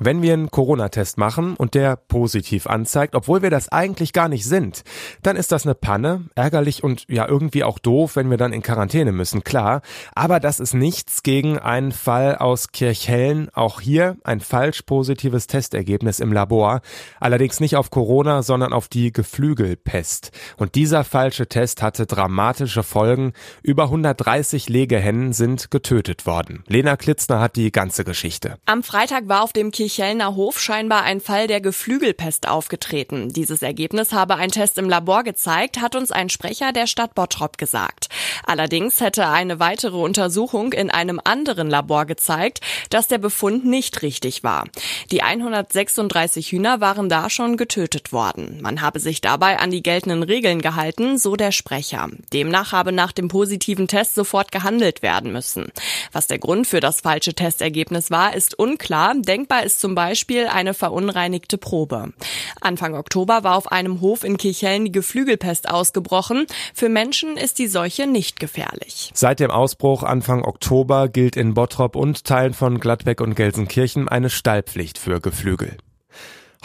Wenn wir einen Corona-Test machen und der positiv anzeigt, obwohl wir das eigentlich gar nicht sind, dann ist das eine Panne, ärgerlich und ja irgendwie auch doof, wenn wir dann in Quarantäne müssen, klar. Aber das ist nichts gegen einen Fall aus Kirchhellen. Auch hier ein falsch positives Testergebnis im Labor. Allerdings nicht auf Corona, sondern auf die Geflügelpest. Und dieser falsche Test hatte dramatische Folgen. Über 130 Legehennen sind getötet worden. Lena Klitzner hat die ganze Geschichte. Am Freitag war auf dem Kirch Kirchhellner Hof scheinbar ein Fall der Geflügelpest aufgetreten. Dieses Ergebnis habe ein Test im Labor gezeigt, hat uns ein Sprecher der Stadt Bottrop gesagt. Allerdings hätte eine weitere Untersuchung in einem anderen Labor gezeigt, dass der Befund nicht richtig war. Die 136 Hühner waren da schon getötet worden. Man habe sich dabei an die geltenden Regeln gehalten, so der Sprecher. Demnach habe nach dem positiven Test sofort gehandelt werden müssen. Was der Grund für das falsche Testergebnis war, ist unklar. Denkbar ist zum Beispiel eine verunreinigte Probe. Anfang Oktober war auf einem Hof in Kirchhellen die Geflügelpest ausgebrochen. Für Menschen ist die Seuche nicht gefährlich. Seit dem Ausbruch Anfang Oktober gilt in Bottrop und Teilen von Gladbeck und Gelsenkirchen eine Stallpflicht für Geflügel.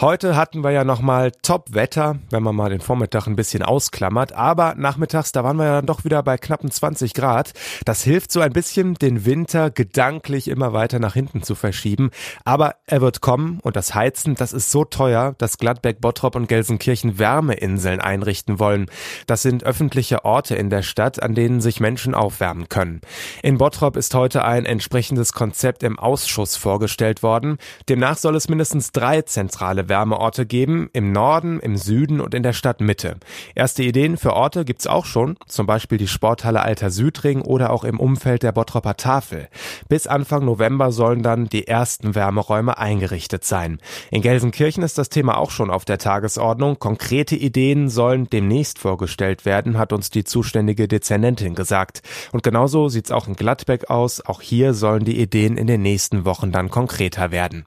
Heute hatten wir ja nochmal Top-Wetter, wenn man mal den Vormittag ein bisschen ausklammert. Aber nachmittags, da waren wir ja dann doch wieder bei knappen 20 Grad. Das hilft so ein bisschen, den Winter gedanklich immer weiter nach hinten zu verschieben. Aber er wird kommen und das Heizen, das ist so teuer, dass Gladbeck, Bottrop und Gelsenkirchen Wärmeinseln einrichten wollen. Das sind öffentliche Orte in der Stadt, an denen sich Menschen aufwärmen können. In Bottrop ist heute ein entsprechendes Konzept im Ausschuss vorgestellt worden. Demnach soll es mindestens drei zentrale Wärmeorte geben, im Norden, im Süden und in der Stadtmitte. Erste Ideen für Orte gibt's auch schon, zum Beispiel die Sporthalle Alter Südring oder auch im Umfeld der Bottropper Tafel. Bis Anfang November sollen dann die ersten Wärmeräume eingerichtet sein. In Gelsenkirchen ist das Thema auch schon auf der Tagesordnung. Konkrete Ideen sollen demnächst vorgestellt werden, hat uns die zuständige Dezernentin gesagt. Und genauso sieht's auch in Gladbeck aus. Auch hier sollen die Ideen in den nächsten Wochen dann konkreter werden.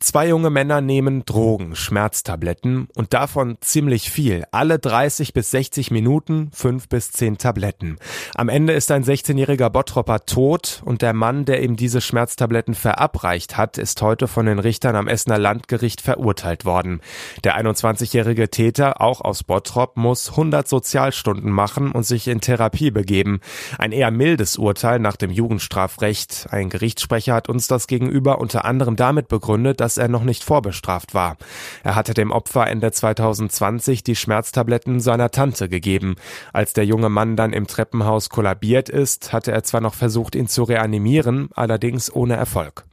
Zwei junge Männer nehmen Drogen, Schmerztabletten und davon ziemlich viel. Alle 30 bis 60 Minuten, fünf bis zehn Tabletten. Am Ende ist ein 16-jähriger Bottropper tot und der Mann, der ihm diese Schmerztabletten verabreicht hat, ist heute von den Richtern am Essener Landgericht verurteilt worden. Der 21-jährige Täter, auch aus Bottrop, muss 100 Sozialstunden machen und sich in Therapie begeben. Ein eher mildes Urteil nach dem Jugendstrafrecht. Ein Gerichtssprecher hat uns das gegenüber unter anderem damit begründet, dass er noch nicht vorbestraft war. Er hatte dem Opfer Ende 2020 die Schmerztabletten seiner Tante gegeben. Als der junge Mann dann im Treppenhaus kollabiert ist, hatte er zwar noch versucht, ihn zu reanimieren, allerdings ohne Erfolg.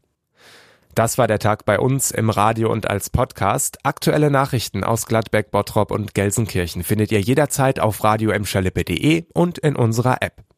Das war der Tag bei uns im Radio und als Podcast. Aktuelle Nachrichten aus Gladbeck, Bottrop und Gelsenkirchen findet ihr jederzeit auf radio und in unserer App.